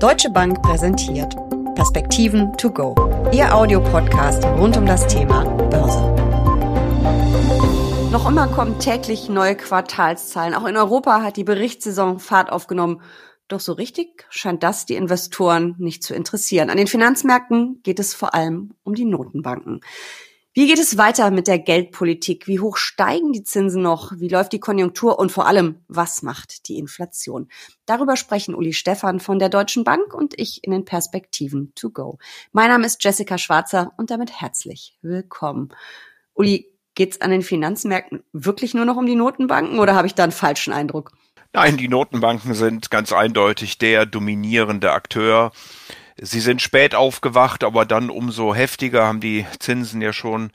Deutsche Bank präsentiert Perspektiven to go. Ihr Audiopodcast rund um das Thema Börse. Noch immer kommen täglich neue Quartalszahlen. Auch in Europa hat die Berichtssaison Fahrt aufgenommen. Doch so richtig scheint das die Investoren nicht zu interessieren. An den Finanzmärkten geht es vor allem um die Notenbanken. Wie geht es weiter mit der Geldpolitik? Wie hoch steigen die Zinsen noch? Wie läuft die Konjunktur? Und vor allem, was macht die Inflation? Darüber sprechen Uli Stephan von der Deutschen Bank und ich in den Perspektiven to go. Mein Name ist Jessica Schwarzer und damit herzlich willkommen. Uli, geht's an den Finanzmärkten wirklich nur noch um die Notenbanken oder habe ich da einen falschen Eindruck? Nein, die Notenbanken sind ganz eindeutig der dominierende Akteur. Sie sind spät aufgewacht, aber dann umso heftiger haben die Zinsen ja schon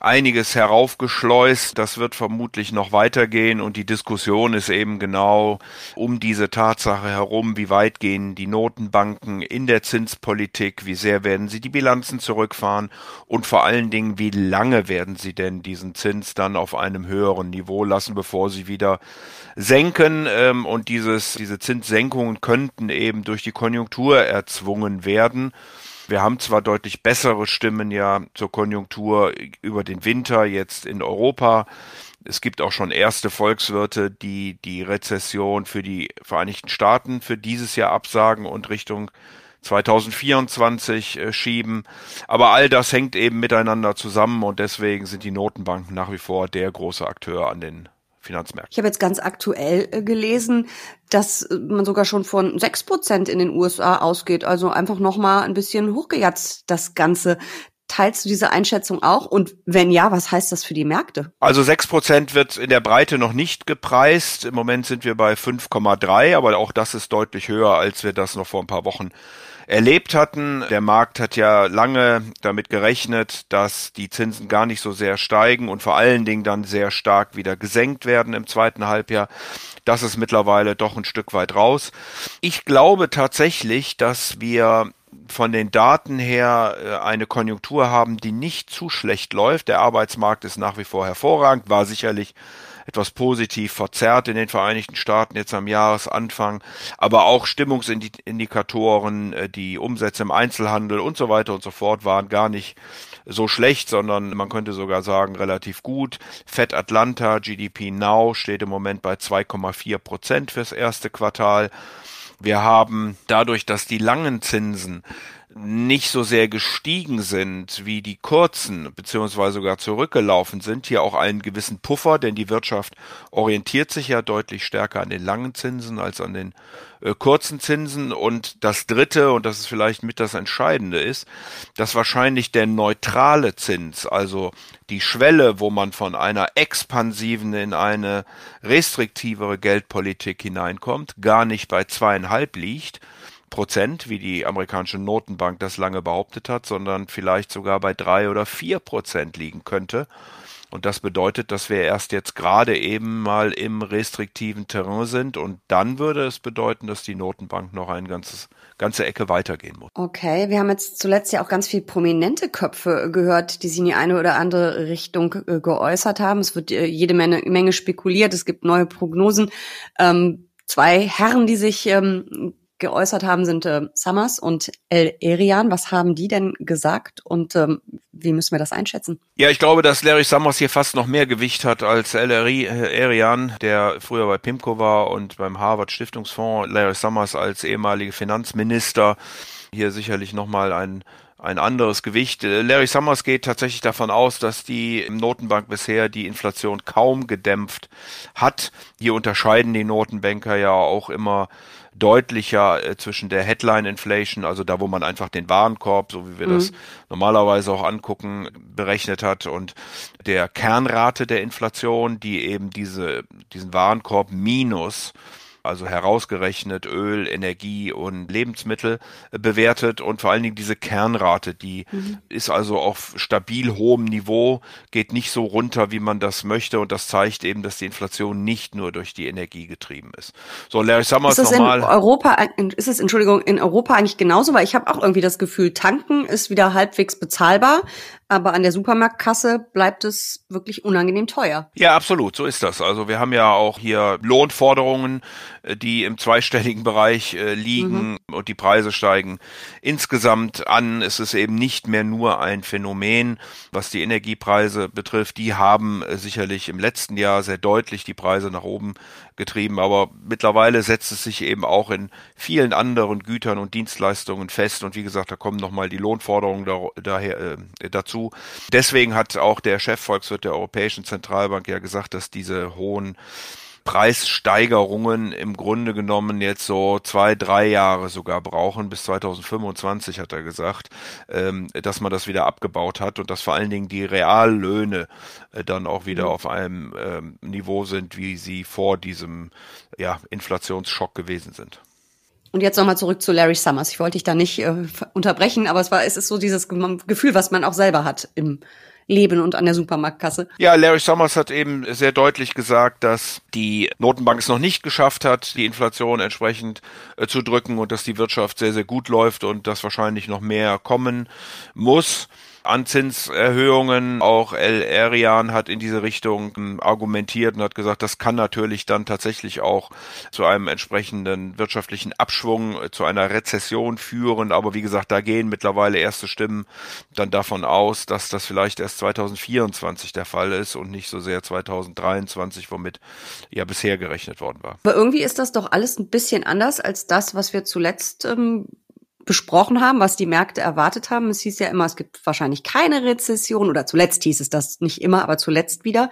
einiges heraufgeschleust. Das wird vermutlich noch weitergehen und die Diskussion ist eben genau um diese Tatsache herum, wie weit gehen die Notenbanken in der Zinspolitik, wie sehr werden sie die Bilanzen zurückfahren und vor allen Dingen, wie lange werden sie denn diesen Zins dann auf einem höheren Niveau lassen, bevor sie wieder senken ähm, und dieses, diese Zinssenkungen könnten eben durch die Konjunktur erzwungen werden. Wir haben zwar deutlich bessere Stimmen ja zur Konjunktur über den Winter jetzt in Europa. Es gibt auch schon erste Volkswirte, die die Rezession für die Vereinigten Staaten für dieses Jahr absagen und Richtung 2024 äh, schieben. Aber all das hängt eben miteinander zusammen und deswegen sind die Notenbanken nach wie vor der große Akteur an den Finanzmärkten. Ich habe jetzt ganz aktuell äh, gelesen, dass äh, man sogar schon von sechs Prozent in den USA ausgeht. Also einfach noch mal ein bisschen hochgejatzt das Ganze. Teilst du diese Einschätzung auch? Und wenn ja, was heißt das für die Märkte? Also sechs Prozent wird in der Breite noch nicht gepreist. Im Moment sind wir bei 5,3, aber auch das ist deutlich höher, als wir das noch vor ein paar Wochen erlebt hatten. Der Markt hat ja lange damit gerechnet, dass die Zinsen gar nicht so sehr steigen und vor allen Dingen dann sehr stark wieder gesenkt werden im zweiten Halbjahr. Das ist mittlerweile doch ein Stück weit raus. Ich glaube tatsächlich, dass wir von den Daten her äh, eine Konjunktur haben, die nicht zu schlecht läuft. Der Arbeitsmarkt ist nach wie vor hervorragend, war sicherlich etwas positiv verzerrt in den Vereinigten Staaten jetzt am Jahresanfang, aber auch Stimmungsindikatoren, äh, die Umsätze im Einzelhandel und so weiter und so fort waren gar nicht so schlecht, sondern man könnte sogar sagen relativ gut. Fed Atlanta, GDP Now steht im Moment bei 2,4 Prozent fürs erste Quartal. Wir haben dadurch, dass die langen Zinsen nicht so sehr gestiegen sind wie die kurzen, beziehungsweise sogar zurückgelaufen sind, hier auch einen gewissen Puffer, denn die Wirtschaft orientiert sich ja deutlich stärker an den langen Zinsen als an den äh, kurzen Zinsen. Und das Dritte, und das ist vielleicht mit das Entscheidende ist, dass wahrscheinlich der neutrale Zins, also die Schwelle, wo man von einer expansiven in eine restriktivere Geldpolitik hineinkommt, gar nicht bei zweieinhalb liegt, Prozent, wie die amerikanische Notenbank das lange behauptet hat, sondern vielleicht sogar bei drei oder vier Prozent liegen könnte. Und das bedeutet, dass wir erst jetzt gerade eben mal im restriktiven Terrain sind und dann würde es bedeuten, dass die Notenbank noch ein ganzes ganze Ecke weitergehen muss. Okay, wir haben jetzt zuletzt ja auch ganz viel prominente Köpfe gehört, die sich in die eine oder andere Richtung äh, geäußert haben. Es wird äh, jede Menge, Menge spekuliert, es gibt neue Prognosen. Ähm, zwei Herren, die sich ähm, geäußert haben, sind äh, Summers und El Erian. Was haben die denn gesagt und ähm, wie müssen wir das einschätzen? Ja, ich glaube, dass Larry Summers hier fast noch mehr Gewicht hat als El Erian, der früher bei PIMCO war und beim Harvard Stiftungsfonds. Larry Summers als ehemaliger Finanzminister hier sicherlich nochmal ein ein anderes Gewicht. Larry Summers geht tatsächlich davon aus, dass die Notenbank bisher die Inflation kaum gedämpft hat. Hier unterscheiden die Notenbanker ja auch immer deutlicher äh, zwischen der Headline Inflation, also da, wo man einfach den Warenkorb, so wie wir mhm. das normalerweise auch angucken, berechnet hat und der Kernrate der Inflation, die eben diese, diesen Warenkorb minus also herausgerechnet Öl, Energie und Lebensmittel äh, bewertet und vor allen Dingen diese Kernrate, die mhm. ist also auf stabil hohem Niveau, geht nicht so runter, wie man das möchte und das zeigt eben, dass die Inflation nicht nur durch die Energie getrieben ist. So, Larry Summers ist nochmal. In Europa, ist es, Entschuldigung, in Europa eigentlich genauso, weil ich habe auch irgendwie das Gefühl, tanken ist wieder halbwegs bezahlbar, aber an der Supermarktkasse bleibt es wirklich unangenehm teuer. Ja, absolut, so ist das. Also wir haben ja auch hier Lohnforderungen die im zweistelligen Bereich äh, liegen mhm. und die Preise steigen insgesamt an. Es ist eben nicht mehr nur ein Phänomen, was die Energiepreise betrifft. Die haben äh, sicherlich im letzten Jahr sehr deutlich die Preise nach oben getrieben, aber mittlerweile setzt es sich eben auch in vielen anderen Gütern und Dienstleistungen fest und wie gesagt, da kommen nochmal die Lohnforderungen da, daher äh, dazu. Deswegen hat auch der Chefvolkswirt der Europäischen Zentralbank ja gesagt, dass diese hohen Preissteigerungen im Grunde genommen jetzt so zwei, drei Jahre sogar brauchen, bis 2025 hat er gesagt, ähm, dass man das wieder abgebaut hat und dass vor allen Dingen die Reallöhne äh, dann auch wieder mhm. auf einem ähm, Niveau sind, wie sie vor diesem ja, Inflationsschock gewesen sind. Und jetzt nochmal zurück zu Larry Summers. Ich wollte dich da nicht äh, unterbrechen, aber es war, es ist so dieses Gefühl, was man auch selber hat im leben und an der Supermarktkasse. Ja, Larry Summers hat eben sehr deutlich gesagt, dass die Notenbank es noch nicht geschafft hat, die Inflation entsprechend äh, zu drücken und dass die Wirtschaft sehr, sehr gut läuft und dass wahrscheinlich noch mehr kommen muss an Zinserhöhungen. Auch El Erian hat in diese Richtung ähm, argumentiert und hat gesagt, das kann natürlich dann tatsächlich auch zu einem entsprechenden wirtschaftlichen Abschwung, äh, zu einer Rezession führen. Aber wie gesagt, da gehen mittlerweile erste Stimmen dann davon aus, dass das vielleicht erst 2024 der Fall ist und nicht so sehr 2023, womit ja bisher gerechnet worden war. Aber irgendwie ist das doch alles ein bisschen anders als das, was wir zuletzt ähm, besprochen haben, was die Märkte erwartet haben. Es hieß ja immer, es gibt wahrscheinlich keine Rezession oder zuletzt hieß es das nicht immer, aber zuletzt wieder.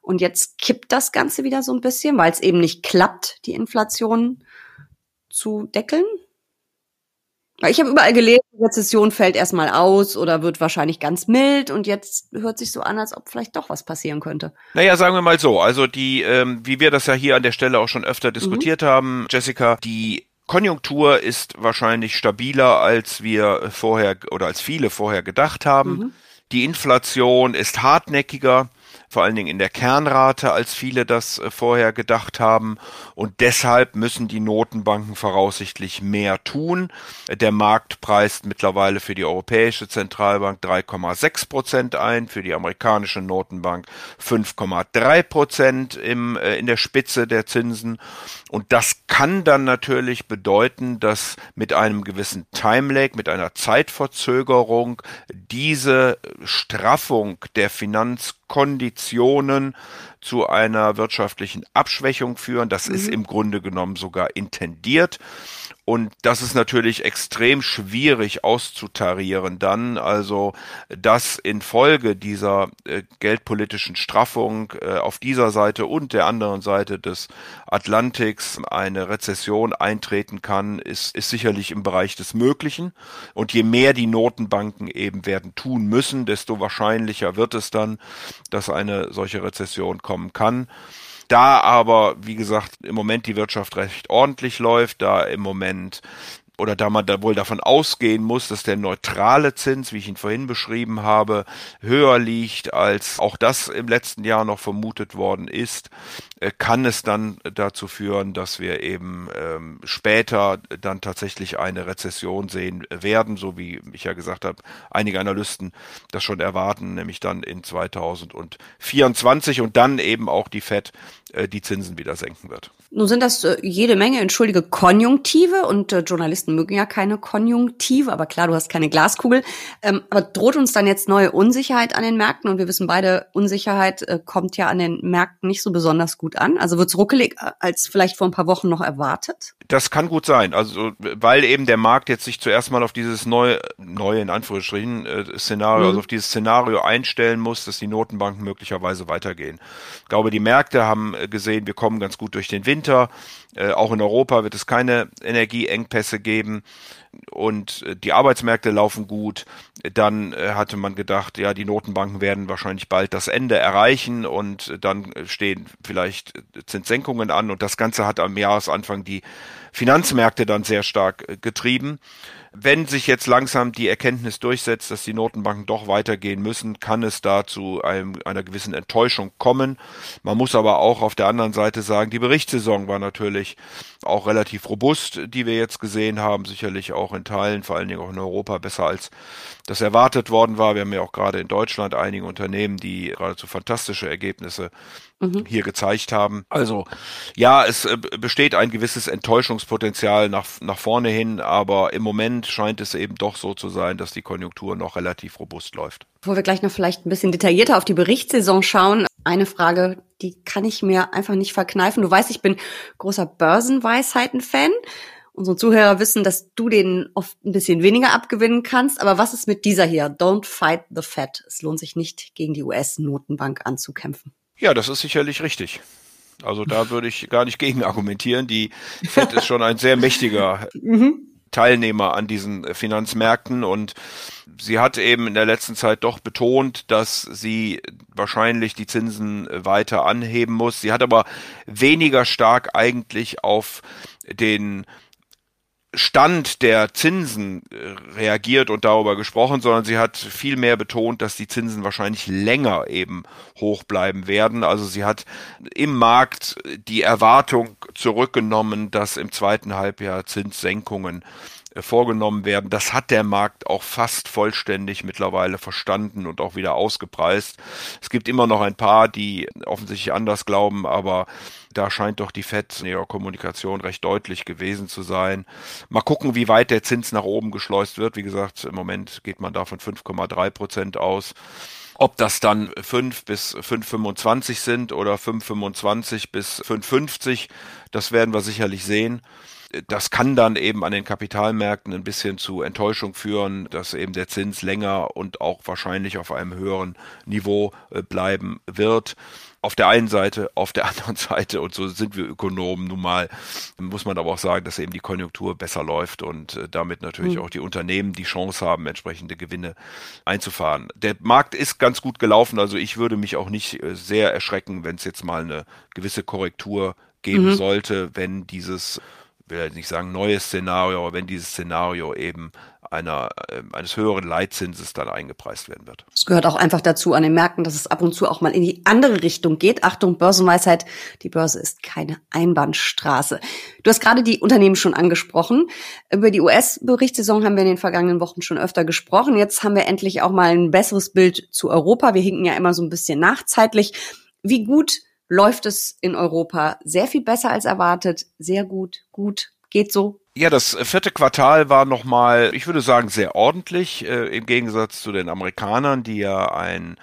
Und jetzt kippt das Ganze wieder so ein bisschen, weil es eben nicht klappt, die Inflation zu deckeln. Ich habe überall gelesen, Rezession fällt erstmal aus oder wird wahrscheinlich ganz mild und jetzt hört sich so an, als ob vielleicht doch was passieren könnte. Naja, sagen wir mal so, also die, ähm, wie wir das ja hier an der Stelle auch schon öfter diskutiert mhm. haben, Jessica, die Konjunktur ist wahrscheinlich stabiler, als wir vorher oder als viele vorher gedacht haben. Mhm. Die Inflation ist hartnäckiger vor allen Dingen in der Kernrate, als viele das äh, vorher gedacht haben. Und deshalb müssen die Notenbanken voraussichtlich mehr tun. Der Markt preist mittlerweile für die Europäische Zentralbank 3,6 Prozent ein, für die amerikanische Notenbank 5,3 Prozent im, äh, in der Spitze der Zinsen. Und das kann dann natürlich bedeuten, dass mit einem gewissen Timelag, mit einer Zeitverzögerung diese Straffung der Finanz Konditionen zu einer wirtschaftlichen Abschwächung führen. Das mhm. ist im Grunde genommen sogar intendiert. Und das ist natürlich extrem schwierig auszutarieren dann. Also, dass infolge dieser äh, geldpolitischen Straffung äh, auf dieser Seite und der anderen Seite des Atlantiks eine Rezession eintreten kann, ist, ist sicherlich im Bereich des Möglichen. Und je mehr die Notenbanken eben werden tun müssen, desto wahrscheinlicher wird es dann, dass eine solche Rezession kommen kann. Da aber, wie gesagt, im Moment die Wirtschaft recht ordentlich läuft, da im Moment oder da man da wohl davon ausgehen muss, dass der neutrale Zins, wie ich ihn vorhin beschrieben habe, höher liegt, als auch das im letzten Jahr noch vermutet worden ist, kann es dann dazu führen, dass wir eben ähm, später dann tatsächlich eine Rezession sehen werden, so wie ich ja gesagt habe, einige Analysten das schon erwarten, nämlich dann in 2024 und dann eben auch die Fed äh, die Zinsen wieder senken wird. Nun sind das äh, jede Menge, entschuldige, Konjunktive und äh, Journalisten mögen ja keine Konjunktive, aber klar, du hast keine Glaskugel. Ähm, aber droht uns dann jetzt neue Unsicherheit an den Märkten? Und wir wissen beide, Unsicherheit äh, kommt ja an den Märkten nicht so besonders gut an. Also wird's ruckelig äh, als vielleicht vor ein paar Wochen noch erwartet? Das kann gut sein. Also weil eben der Markt jetzt sich zuerst mal auf dieses neue, neue in Anführungsstrichen äh, Szenario, mhm. also auf dieses Szenario einstellen muss, dass die Notenbanken möglicherweise weitergehen. Ich glaube, die Märkte haben äh, gesehen, wir kommen ganz gut durch den Winter. Äh, auch in Europa wird es keine Energieengpässe geben und äh, die Arbeitsmärkte laufen gut. Dann äh, hatte man gedacht, ja, die Notenbanken werden wahrscheinlich bald das Ende erreichen und dann stehen vielleicht Zinssenkungen an und das Ganze hat am Jahresanfang die Finanzmärkte dann sehr stark getrieben. Wenn sich jetzt langsam die Erkenntnis durchsetzt, dass die Notenbanken doch weitergehen müssen, kann es da zu einem, einer gewissen Enttäuschung kommen. Man muss aber auch auf der anderen Seite sagen, die Berichtssaison war natürlich auch relativ robust, die wir jetzt gesehen haben, sicherlich auch in Teilen, vor allen Dingen auch in Europa, besser als das erwartet worden war. Wir haben ja auch gerade in Deutschland einige Unternehmen, die geradezu fantastische Ergebnisse mhm. hier gezeigt haben. Also ja, es äh, besteht ein gewisses Enttäuschungspotenzial nach, nach vorne hin, aber im Moment scheint es eben doch so zu sein, dass die Konjunktur noch relativ robust läuft. Bevor wir gleich noch vielleicht ein bisschen detaillierter auf die Berichtssaison schauen, eine Frage, die kann ich mir einfach nicht verkneifen. Du weißt, ich bin großer Börsenweisheiten-Fan. Unsere Zuhörer wissen, dass du denen oft ein bisschen weniger abgewinnen kannst. Aber was ist mit dieser hier? Don't fight the Fed. Es lohnt sich nicht, gegen die US-Notenbank anzukämpfen. Ja, das ist sicherlich richtig. Also da würde ich gar nicht gegen argumentieren. Die Fed ist schon ein sehr mächtiger mhm. Teilnehmer an diesen Finanzmärkten und sie hat eben in der letzten Zeit doch betont, dass sie wahrscheinlich die Zinsen weiter anheben muss. Sie hat aber weniger stark eigentlich auf den Stand der Zinsen äh, reagiert und darüber gesprochen, sondern sie hat viel mehr betont, dass die Zinsen wahrscheinlich länger eben hoch bleiben werden. Also sie hat im Markt die Erwartung zurückgenommen, dass im zweiten Halbjahr Zinssenkungen vorgenommen werden. Das hat der Markt auch fast vollständig mittlerweile verstanden und auch wieder ausgepreist. Es gibt immer noch ein paar, die offensichtlich anders glauben, aber da scheint doch die FED in ihrer Kommunikation recht deutlich gewesen zu sein. Mal gucken, wie weit der Zins nach oben geschleust wird. Wie gesagt, im Moment geht man da von 5,3 Prozent aus. Ob das dann 5 bis 5,25 sind oder 5,25 bis 5,50, das werden wir sicherlich sehen das kann dann eben an den Kapitalmärkten ein bisschen zu Enttäuschung führen, dass eben der Zins länger und auch wahrscheinlich auf einem höheren Niveau äh, bleiben wird. Auf der einen Seite, auf der anderen Seite, und so sind wir Ökonomen nun mal, muss man aber auch sagen, dass eben die Konjunktur besser läuft und äh, damit natürlich mhm. auch die Unternehmen die Chance haben, entsprechende Gewinne einzufahren. Der Markt ist ganz gut gelaufen, also ich würde mich auch nicht äh, sehr erschrecken, wenn es jetzt mal eine gewisse Korrektur geben mhm. sollte, wenn dieses will jetzt nicht sagen neues Szenario, aber wenn dieses Szenario eben einer, äh, eines höheren Leitzinses dann eingepreist werden wird. Es gehört auch einfach dazu an den Märkten, dass es ab und zu auch mal in die andere Richtung geht. Achtung, Börsenweisheit, die Börse ist keine Einbahnstraße. Du hast gerade die Unternehmen schon angesprochen. Über die US-Berichtssaison haben wir in den vergangenen Wochen schon öfter gesprochen. Jetzt haben wir endlich auch mal ein besseres Bild zu Europa. Wir hinken ja immer so ein bisschen nachzeitlich. Wie gut läuft es in Europa sehr viel besser als erwartet, sehr gut, gut, geht so. Ja, das vierte Quartal war nochmal, ich würde sagen, sehr ordentlich, äh, im Gegensatz zu den Amerikanern, die ja ein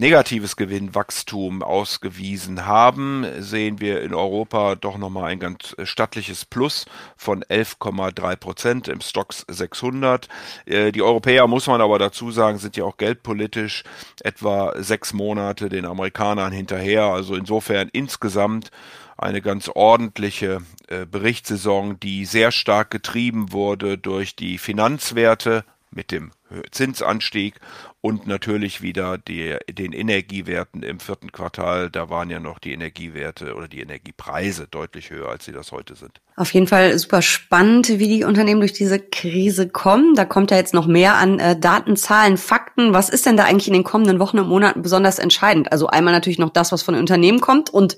negatives Gewinnwachstum ausgewiesen haben, sehen wir in Europa doch nochmal ein ganz stattliches Plus von 11,3 Prozent im Stocks 600. Äh, die Europäer, muss man aber dazu sagen, sind ja auch geldpolitisch etwa sechs Monate den Amerikanern hinterher. Also insofern insgesamt eine ganz ordentliche äh, Berichtssaison, die sehr stark getrieben wurde durch die Finanzwerte mit dem Zinsanstieg und natürlich wieder die, den Energiewerten im vierten Quartal. Da waren ja noch die Energiewerte oder die Energiepreise deutlich höher, als sie das heute sind. Auf jeden Fall super spannend, wie die Unternehmen durch diese Krise kommen. Da kommt ja jetzt noch mehr an äh, Daten, Zahlen, Fakten. Was ist denn da eigentlich in den kommenden Wochen und Monaten besonders entscheidend? Also einmal natürlich noch das, was von den Unternehmen kommt und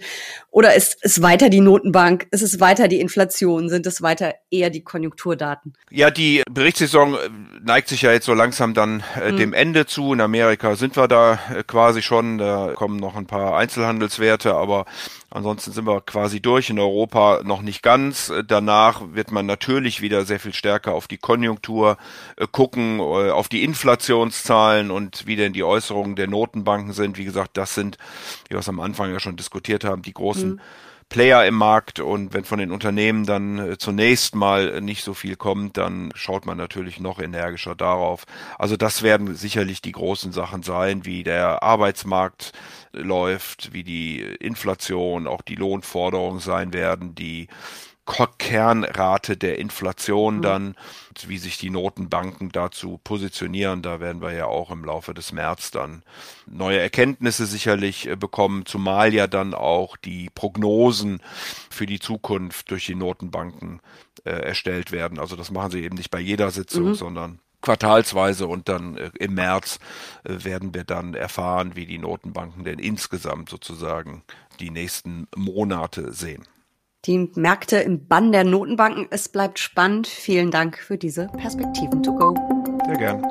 oder ist es weiter die Notenbank? Ist es weiter die Inflation? Sind es weiter eher die Konjunkturdaten? Ja, die Berichtssaison neigt sich ja jetzt so langsam dann äh, hm. dem Ende zu. In Amerika sind wir da äh, quasi schon. Da kommen noch ein paar Einzelhandelswerte, aber ansonsten sind wir quasi durch. In Europa noch nicht ganz. Äh, danach wird man natürlich wieder sehr viel stärker auf die Konjunktur äh, gucken, äh, auf die Inflationszahlen und wie denn die Äußerungen der Notenbanken sind. Wie gesagt, das sind, wie wir es am Anfang ja schon diskutiert haben, die großen mhm Player im Markt und wenn von den Unternehmen dann zunächst mal nicht so viel kommt, dann schaut man natürlich noch energischer darauf. Also das werden sicherlich die großen Sachen sein, wie der Arbeitsmarkt läuft, wie die Inflation, auch die Lohnforderungen sein werden, die Kernrate der Inflation mhm. dann, wie sich die Notenbanken dazu positionieren. Da werden wir ja auch im Laufe des März dann neue Erkenntnisse sicherlich äh, bekommen, zumal ja dann auch die Prognosen für die Zukunft durch die Notenbanken äh, erstellt werden. Also das machen sie eben nicht bei jeder Sitzung, mhm. sondern quartalsweise und dann äh, im März äh, werden wir dann erfahren, wie die Notenbanken denn insgesamt sozusagen die nächsten Monate sehen die Märkte im Bann der Notenbanken. Es bleibt spannend. Vielen Dank für diese Perspektiven to go. Sehr gern.